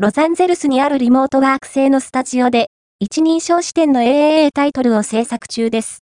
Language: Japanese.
ロサンゼルスにあるリモートワーク製のスタジオで、一人称視点の AAA タイトルを制作中です。